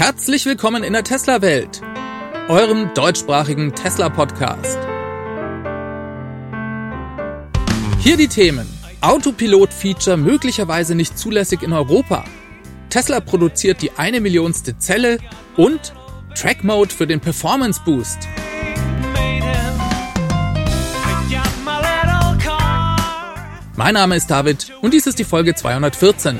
Herzlich willkommen in der Tesla-Welt, eurem deutschsprachigen Tesla-Podcast. Hier die Themen. Autopilot-Feature möglicherweise nicht zulässig in Europa. Tesla produziert die eine Millionste Zelle und Track Mode für den Performance Boost. Mein Name ist David und dies ist die Folge 214.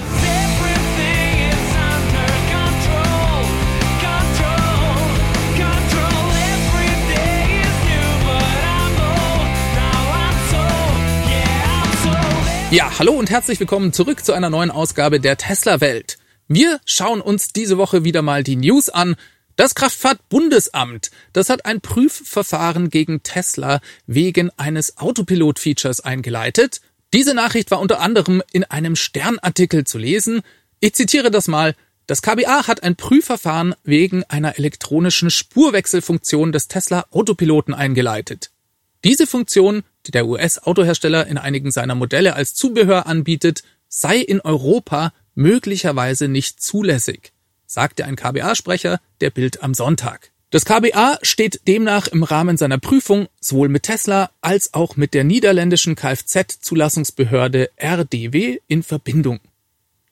Ja, hallo und herzlich willkommen zurück zu einer neuen Ausgabe der Tesla Welt. Wir schauen uns diese Woche wieder mal die News an. Das Kraftfahrtbundesamt, das hat ein Prüfverfahren gegen Tesla wegen eines Autopilot-Features eingeleitet. Diese Nachricht war unter anderem in einem Sternartikel zu lesen. Ich zitiere das mal. Das KBA hat ein Prüfverfahren wegen einer elektronischen Spurwechselfunktion des Tesla Autopiloten eingeleitet. Diese Funktion, die der US-Autohersteller in einigen seiner Modelle als Zubehör anbietet, sei in Europa möglicherweise nicht zulässig, sagte ein KBA-Sprecher der Bild am Sonntag. Das KBA steht demnach im Rahmen seiner Prüfung sowohl mit Tesla als auch mit der niederländischen Kfz-Zulassungsbehörde RDW in Verbindung.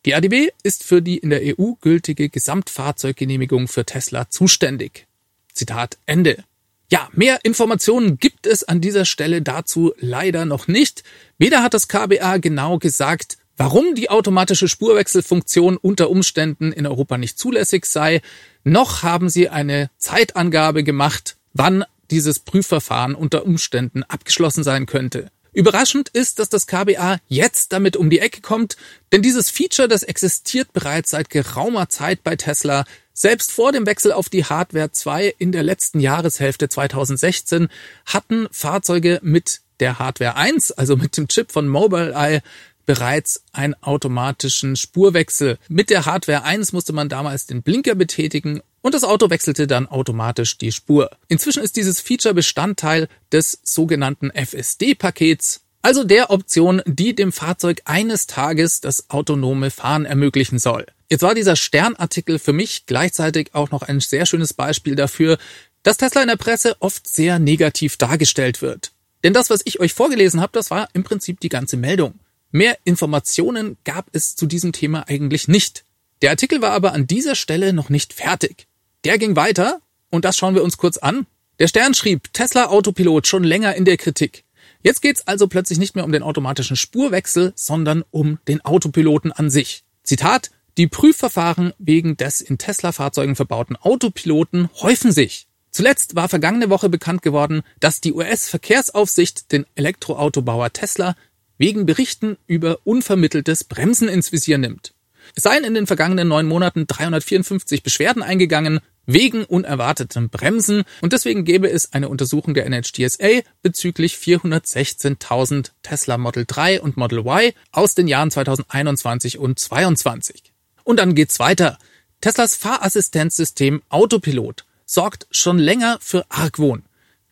Die RDW ist für die in der EU gültige Gesamtfahrzeuggenehmigung für Tesla zuständig. Zitat Ende. Ja, mehr Informationen gibt es an dieser Stelle dazu leider noch nicht. Weder hat das KBA genau gesagt, warum die automatische Spurwechselfunktion unter Umständen in Europa nicht zulässig sei, noch haben sie eine Zeitangabe gemacht, wann dieses Prüfverfahren unter Umständen abgeschlossen sein könnte. Überraschend ist, dass das KBA jetzt damit um die Ecke kommt, denn dieses Feature, das existiert bereits seit geraumer Zeit bei Tesla. Selbst vor dem Wechsel auf die Hardware 2 in der letzten Jahreshälfte 2016 hatten Fahrzeuge mit der Hardware 1, also mit dem Chip von Mobileye, bereits einen automatischen Spurwechsel. Mit der Hardware 1 musste man damals den Blinker betätigen und das Auto wechselte dann automatisch die Spur. Inzwischen ist dieses Feature Bestandteil des sogenannten FSD-Pakets, also der Option, die dem Fahrzeug eines Tages das autonome Fahren ermöglichen soll. Jetzt war dieser Sternartikel für mich gleichzeitig auch noch ein sehr schönes Beispiel dafür, dass Tesla in der Presse oft sehr negativ dargestellt wird. Denn das, was ich euch vorgelesen habe, das war im Prinzip die ganze Meldung. Mehr Informationen gab es zu diesem Thema eigentlich nicht. Der Artikel war aber an dieser Stelle noch nicht fertig. Der ging weiter und das schauen wir uns kurz an. Der Stern schrieb Tesla Autopilot schon länger in der Kritik. Jetzt geht's also plötzlich nicht mehr um den automatischen Spurwechsel, sondern um den Autopiloten an sich. Zitat Die Prüfverfahren wegen des in Tesla-Fahrzeugen verbauten Autopiloten häufen sich. Zuletzt war vergangene Woche bekannt geworden, dass die US-Verkehrsaufsicht den Elektroautobauer Tesla wegen Berichten über unvermitteltes Bremsen ins Visier nimmt. Es seien in den vergangenen neun Monaten 354 Beschwerden eingegangen wegen unerwartetem Bremsen und deswegen gäbe es eine Untersuchung der NHTSA bezüglich 416.000 Tesla Model 3 und Model Y aus den Jahren 2021 und 2022. Und dann geht's weiter. Teslas Fahrassistenzsystem Autopilot sorgt schon länger für Argwohn.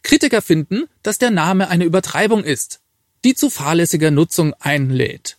Kritiker finden, dass der Name eine Übertreibung ist die zu fahrlässiger Nutzung einlädt.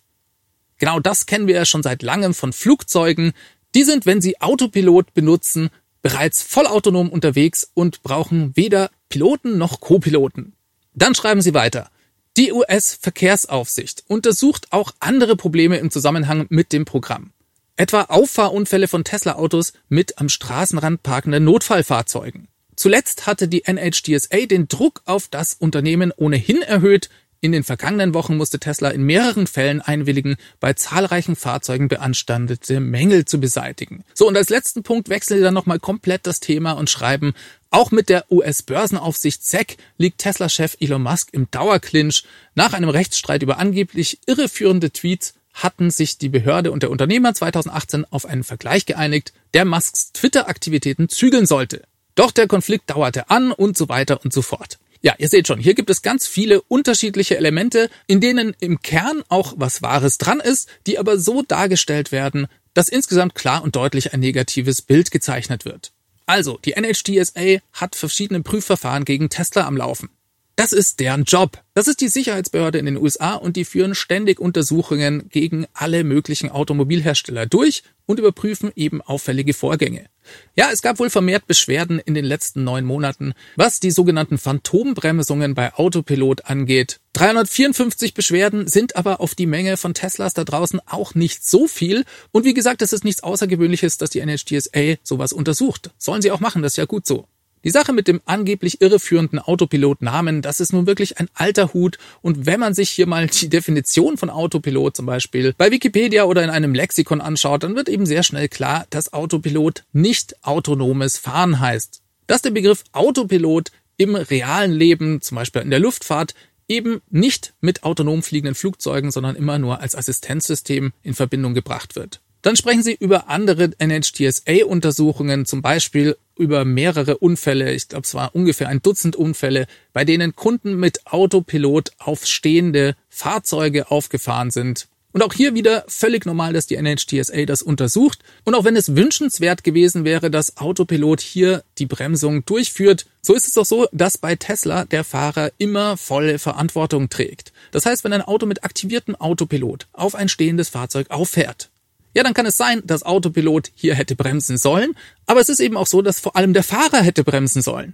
Genau das kennen wir ja schon seit langem von Flugzeugen. Die sind, wenn sie Autopilot benutzen, bereits vollautonom unterwegs und brauchen weder Piloten noch Co-Piloten. Dann schreiben sie weiter. Die US-Verkehrsaufsicht untersucht auch andere Probleme im Zusammenhang mit dem Programm. Etwa Auffahrunfälle von Tesla-Autos mit am Straßenrand parkenden Notfallfahrzeugen. Zuletzt hatte die NHTSA den Druck auf das Unternehmen ohnehin erhöht, in den vergangenen Wochen musste Tesla in mehreren Fällen einwilligen, bei zahlreichen Fahrzeugen beanstandete Mängel zu beseitigen. So, und als letzten Punkt wechseln sie dann nochmal komplett das Thema und schreiben, auch mit der US-Börsenaufsicht SEC liegt Tesla-Chef Elon Musk im Dauerclinch. Nach einem Rechtsstreit über angeblich irreführende Tweets hatten sich die Behörde und der Unternehmer 2018 auf einen Vergleich geeinigt, der Musks Twitter-Aktivitäten zügeln sollte. Doch der Konflikt dauerte an und so weiter und so fort. Ja, ihr seht schon, hier gibt es ganz viele unterschiedliche Elemente, in denen im Kern auch was Wahres dran ist, die aber so dargestellt werden, dass insgesamt klar und deutlich ein negatives Bild gezeichnet wird. Also, die NHTSA hat verschiedene Prüfverfahren gegen Tesla am Laufen. Das ist deren Job. Das ist die Sicherheitsbehörde in den USA und die führen ständig Untersuchungen gegen alle möglichen Automobilhersteller durch und überprüfen eben auffällige Vorgänge. Ja, es gab wohl vermehrt Beschwerden in den letzten neun Monaten, was die sogenannten Phantombremsungen bei Autopilot angeht. 354 Beschwerden sind aber auf die Menge von Teslas da draußen auch nicht so viel. Und wie gesagt, es ist nichts Außergewöhnliches, dass die NHTSA sowas untersucht. Sollen sie auch machen, das ist ja gut so. Die Sache mit dem angeblich irreführenden Autopilot-Namen, das ist nun wirklich ein alter Hut. Und wenn man sich hier mal die Definition von Autopilot zum Beispiel bei Wikipedia oder in einem Lexikon anschaut, dann wird eben sehr schnell klar, dass Autopilot nicht autonomes Fahren heißt. Dass der Begriff Autopilot im realen Leben, zum Beispiel in der Luftfahrt, eben nicht mit autonom fliegenden Flugzeugen, sondern immer nur als Assistenzsystem in Verbindung gebracht wird. Dann sprechen Sie über andere NHTSA-Untersuchungen, zum Beispiel über mehrere Unfälle, ich glaube es war ungefähr ein Dutzend Unfälle, bei denen Kunden mit Autopilot auf stehende Fahrzeuge aufgefahren sind. Und auch hier wieder völlig normal, dass die NHTSA das untersucht. Und auch wenn es wünschenswert gewesen wäre, dass Autopilot hier die Bremsung durchführt, so ist es doch so, dass bei Tesla der Fahrer immer volle Verantwortung trägt. Das heißt, wenn ein Auto mit aktiviertem Autopilot auf ein stehendes Fahrzeug auffährt, ja, dann kann es sein, dass Autopilot hier hätte bremsen sollen, aber es ist eben auch so, dass vor allem der Fahrer hätte bremsen sollen.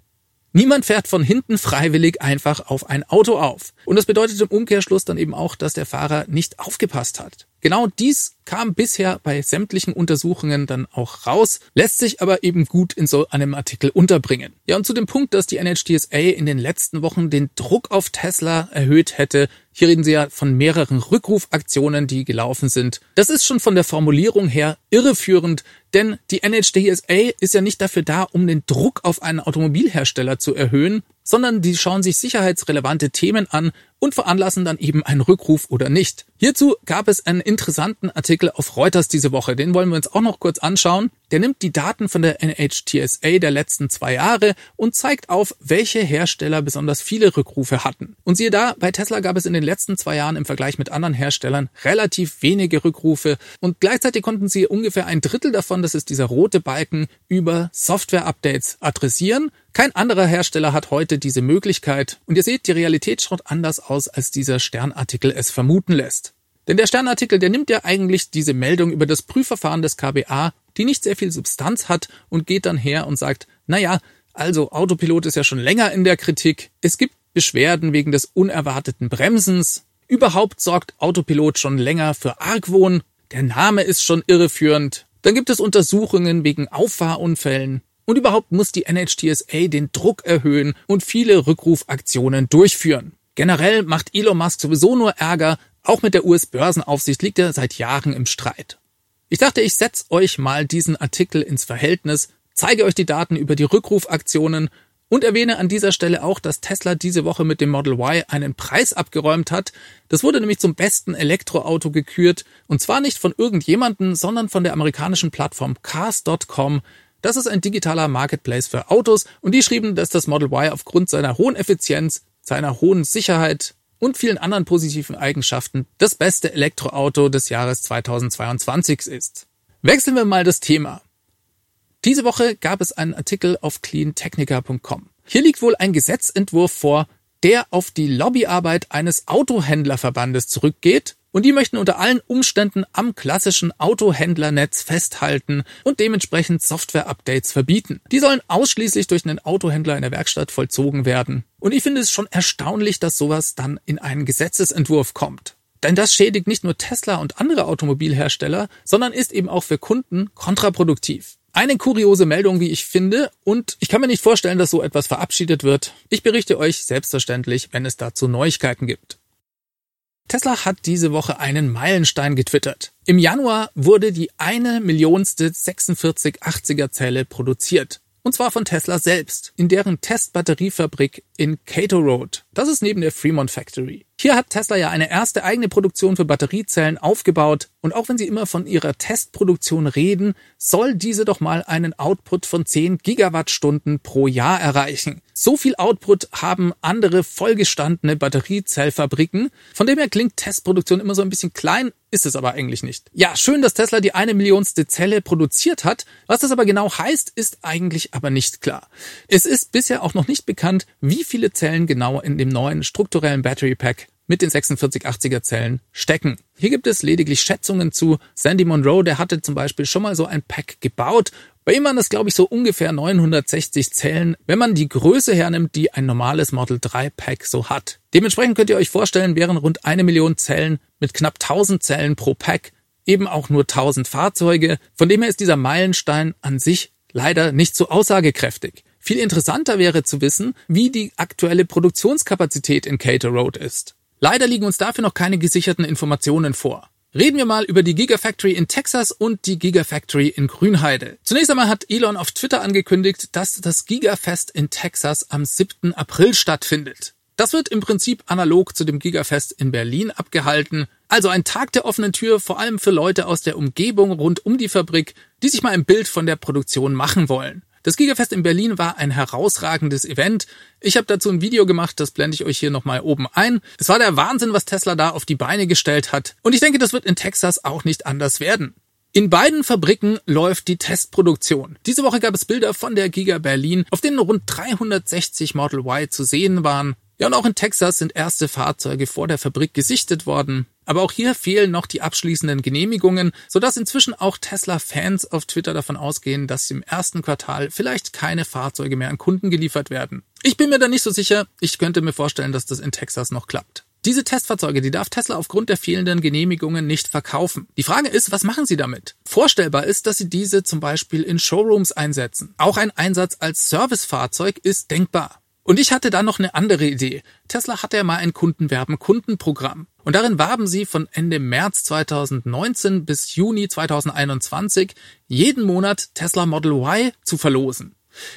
Niemand fährt von hinten freiwillig einfach auf ein Auto auf. Und das bedeutet im Umkehrschluss dann eben auch, dass der Fahrer nicht aufgepasst hat. Genau dies kam bisher bei sämtlichen Untersuchungen dann auch raus, lässt sich aber eben gut in so einem Artikel unterbringen. Ja, und zu dem Punkt, dass die NHTSA in den letzten Wochen den Druck auf Tesla erhöht hätte, hier reden sie ja von mehreren Rückrufaktionen, die gelaufen sind. Das ist schon von der Formulierung her irreführend, denn die NHTSA ist ja nicht dafür da, um den Druck auf einen Automobilhersteller zu erhöhen, sondern die schauen sich sicherheitsrelevante Themen an und veranlassen dann eben einen Rückruf oder nicht. Hierzu gab es einen interessanten Artikel auf Reuters diese Woche, den wollen wir uns auch noch kurz anschauen. Der nimmt die Daten von der NHTSA der letzten zwei Jahre und zeigt auf, welche Hersteller besonders viele Rückrufe hatten. Und siehe da, bei Tesla gab es in den letzten zwei Jahren im Vergleich mit anderen Herstellern relativ wenige Rückrufe und gleichzeitig konnten sie ungefähr ein Drittel davon, das ist dieser rote Balken, über Software-Updates adressieren. Kein anderer Hersteller hat heute diese Möglichkeit und ihr seht, die Realität schaut anders aus, als dieser Sternartikel es vermuten lässt. Denn der Sternartikel, der nimmt ja eigentlich diese Meldung über das Prüfverfahren des KBA, die nicht sehr viel Substanz hat und geht dann her und sagt, naja, also Autopilot ist ja schon länger in der Kritik, es gibt Beschwerden wegen des unerwarteten Bremsens, überhaupt sorgt Autopilot schon länger für Argwohn, der Name ist schon irreführend, dann gibt es Untersuchungen wegen Auffahrunfällen, und überhaupt muss die NHTSA den Druck erhöhen und viele Rückrufaktionen durchführen. Generell macht Elon Musk sowieso nur Ärger, auch mit der US-Börsenaufsicht liegt er seit Jahren im Streit. Ich dachte, ich setze euch mal diesen Artikel ins Verhältnis, zeige euch die Daten über die Rückrufaktionen und erwähne an dieser Stelle auch, dass Tesla diese Woche mit dem Model Y einen Preis abgeräumt hat. Das wurde nämlich zum besten Elektroauto gekürt und zwar nicht von irgendjemanden, sondern von der amerikanischen Plattform Cars.com, das ist ein digitaler Marketplace für Autos und die schrieben, dass das Model Y aufgrund seiner hohen Effizienz, seiner hohen Sicherheit und vielen anderen positiven Eigenschaften das beste Elektroauto des Jahres 2022 ist. Wechseln wir mal das Thema. Diese Woche gab es einen Artikel auf cleantechnica.com. Hier liegt wohl ein Gesetzentwurf vor, der auf die Lobbyarbeit eines Autohändlerverbandes zurückgeht und die möchten unter allen Umständen am klassischen Autohändlernetz festhalten und dementsprechend Software-Updates verbieten. Die sollen ausschließlich durch einen Autohändler in der Werkstatt vollzogen werden. Und ich finde es schon erstaunlich, dass sowas dann in einen Gesetzesentwurf kommt. Denn das schädigt nicht nur Tesla und andere Automobilhersteller, sondern ist eben auch für Kunden kontraproduktiv. Eine kuriose Meldung, wie ich finde, und ich kann mir nicht vorstellen, dass so etwas verabschiedet wird. Ich berichte euch selbstverständlich, wenn es dazu Neuigkeiten gibt. Tesla hat diese Woche einen Meilenstein getwittert. Im Januar wurde die eine Millionste 4680er Zelle produziert. Und zwar von Tesla selbst, in deren Testbatteriefabrik in Cato Road. Das ist neben der Fremont Factory. Hier hat Tesla ja eine erste eigene Produktion für Batteriezellen aufgebaut und auch wenn sie immer von ihrer Testproduktion reden, soll diese doch mal einen Output von 10 Gigawattstunden pro Jahr erreichen. So viel Output haben andere vollgestandene Batteriezellfabriken. Von dem her klingt Testproduktion immer so ein bisschen klein, ist es aber eigentlich nicht. Ja, schön, dass Tesla die eine Millionste Zelle produziert hat. Was das aber genau heißt, ist eigentlich aber nicht klar. Es ist bisher auch noch nicht bekannt, wie viele Zellen genau in dem neuen strukturellen Battery Pack mit den 4680er Zellen stecken. Hier gibt es lediglich Schätzungen zu. Sandy Monroe, der hatte zum Beispiel schon mal so ein Pack gebaut. Bei ihm waren das, glaube ich, so ungefähr 960 Zellen, wenn man die Größe hernimmt, die ein normales Model 3 Pack so hat. Dementsprechend könnt ihr euch vorstellen, wären rund eine Million Zellen mit knapp 1000 Zellen pro Pack eben auch nur 1000 Fahrzeuge. Von dem her ist dieser Meilenstein an sich leider nicht so aussagekräftig. Viel interessanter wäre zu wissen, wie die aktuelle Produktionskapazität in Cater Road ist. Leider liegen uns dafür noch keine gesicherten Informationen vor. Reden wir mal über die Gigafactory in Texas und die Gigafactory in Grünheide. Zunächst einmal hat Elon auf Twitter angekündigt, dass das Gigafest in Texas am 7. April stattfindet. Das wird im Prinzip analog zu dem Gigafest in Berlin abgehalten. Also ein Tag der offenen Tür, vor allem für Leute aus der Umgebung rund um die Fabrik, die sich mal ein Bild von der Produktion machen wollen. Das Gigafest in Berlin war ein herausragendes Event. Ich habe dazu ein Video gemacht, das blende ich euch hier nochmal oben ein. Es war der Wahnsinn, was Tesla da auf die Beine gestellt hat. Und ich denke, das wird in Texas auch nicht anders werden. In beiden Fabriken läuft die Testproduktion. Diese Woche gab es Bilder von der Giga Berlin, auf denen rund 360 Model Y zu sehen waren. Ja, und auch in Texas sind erste Fahrzeuge vor der Fabrik gesichtet worden. Aber auch hier fehlen noch die abschließenden Genehmigungen, sodass inzwischen auch Tesla-Fans auf Twitter davon ausgehen, dass im ersten Quartal vielleicht keine Fahrzeuge mehr an Kunden geliefert werden. Ich bin mir da nicht so sicher, ich könnte mir vorstellen, dass das in Texas noch klappt. Diese Testfahrzeuge, die darf Tesla aufgrund der fehlenden Genehmigungen nicht verkaufen. Die Frage ist, was machen sie damit? Vorstellbar ist, dass sie diese zum Beispiel in Showrooms einsetzen. Auch ein Einsatz als Servicefahrzeug ist denkbar. Und ich hatte da noch eine andere Idee. Tesla hatte ja mal ein Kundenwerben-Kundenprogramm. Und darin warben sie von Ende März 2019 bis Juni 2021 jeden Monat Tesla Model Y zu verlosen.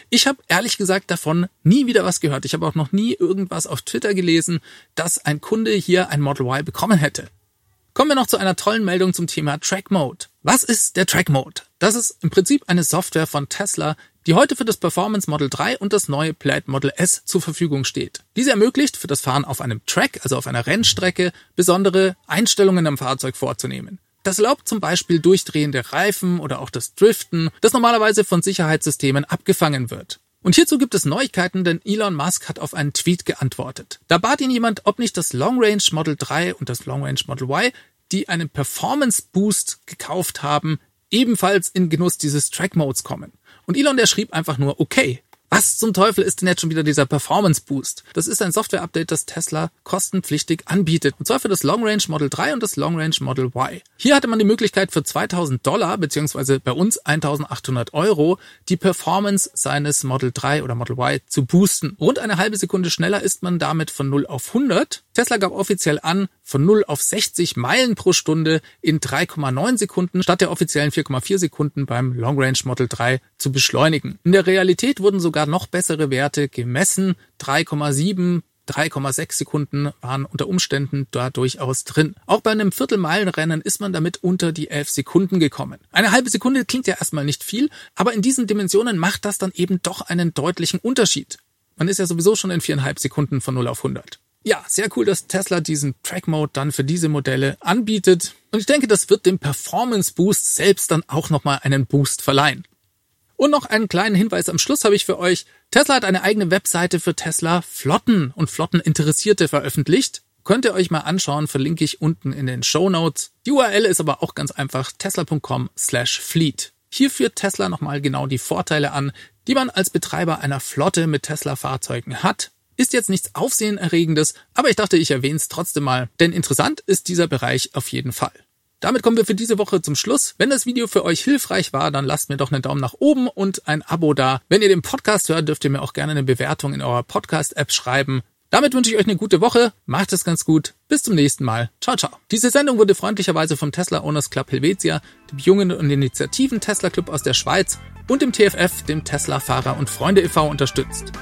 Ich habe ehrlich gesagt davon nie wieder was gehört. Ich habe auch noch nie irgendwas auf Twitter gelesen, dass ein Kunde hier ein Model Y bekommen hätte. Kommen wir noch zu einer tollen Meldung zum Thema Track Mode. Was ist der Track Mode? Das ist im Prinzip eine Software von Tesla, die heute für das Performance Model 3 und das neue Plaid Model S zur Verfügung steht. Diese ermöglicht, für das Fahren auf einem Track, also auf einer Rennstrecke, besondere Einstellungen am Fahrzeug vorzunehmen. Das erlaubt zum Beispiel durchdrehende Reifen oder auch das Driften, das normalerweise von Sicherheitssystemen abgefangen wird. Und hierzu gibt es Neuigkeiten, denn Elon Musk hat auf einen Tweet geantwortet. Da bat ihn jemand, ob nicht das Long Range Model 3 und das Long Range Model Y, die einen Performance Boost gekauft haben, ebenfalls in Genuss dieses Track Modes kommen. Und Elon, der schrieb einfach nur, okay, was zum Teufel ist denn jetzt schon wieder dieser Performance Boost? Das ist ein Software-Update, das Tesla kostenpflichtig anbietet. Und zwar für das Long Range Model 3 und das Long Range Model Y. Hier hatte man die Möglichkeit für 2000 Dollar, beziehungsweise bei uns 1800 Euro, die Performance seines Model 3 oder Model Y zu boosten. Rund eine halbe Sekunde schneller ist man damit von 0 auf 100. Tesla gab offiziell an, von 0 auf 60 Meilen pro Stunde in 3,9 Sekunden statt der offiziellen 4,4 Sekunden beim Long Range Model 3 zu beschleunigen. In der Realität wurden sogar noch bessere Werte gemessen. 3,7 3,6 Sekunden waren unter Umständen da durchaus drin. Auch bei einem Viertelmeilenrennen ist man damit unter die 11 Sekunden gekommen. Eine halbe Sekunde klingt ja erstmal nicht viel, aber in diesen Dimensionen macht das dann eben doch einen deutlichen Unterschied. Man ist ja sowieso schon in viereinhalb Sekunden von 0 auf 100. Ja, sehr cool, dass Tesla diesen Track Mode dann für diese Modelle anbietet. Und ich denke, das wird dem Performance Boost selbst dann auch nochmal einen Boost verleihen. Und noch einen kleinen Hinweis am Schluss habe ich für euch. Tesla hat eine eigene Webseite für Tesla Flotten und Flotteninteressierte veröffentlicht. Könnt ihr euch mal anschauen, verlinke ich unten in den Show Notes. Die URL ist aber auch ganz einfach tesla.com slash fleet. Hier führt Tesla nochmal genau die Vorteile an, die man als Betreiber einer Flotte mit Tesla-Fahrzeugen hat ist jetzt nichts Aufsehenerregendes, aber ich dachte, ich erwähne es trotzdem mal, denn interessant ist dieser Bereich auf jeden Fall. Damit kommen wir für diese Woche zum Schluss. Wenn das Video für euch hilfreich war, dann lasst mir doch einen Daumen nach oben und ein Abo da. Wenn ihr den Podcast hört, dürft ihr mir auch gerne eine Bewertung in eurer Podcast-App schreiben. Damit wünsche ich euch eine gute Woche. Macht es ganz gut. Bis zum nächsten Mal. Ciao, ciao. Diese Sendung wurde freundlicherweise vom Tesla Owners Club Helvetia, dem jungen und initiativen Tesla Club aus der Schweiz und dem TFF, dem Tesla Fahrer und Freunde e.V. unterstützt.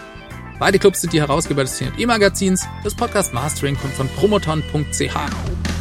Beide Clubs sind die Herausgeber des TNE-Magazins. Das Podcast Mastering kommt von promoton.ch.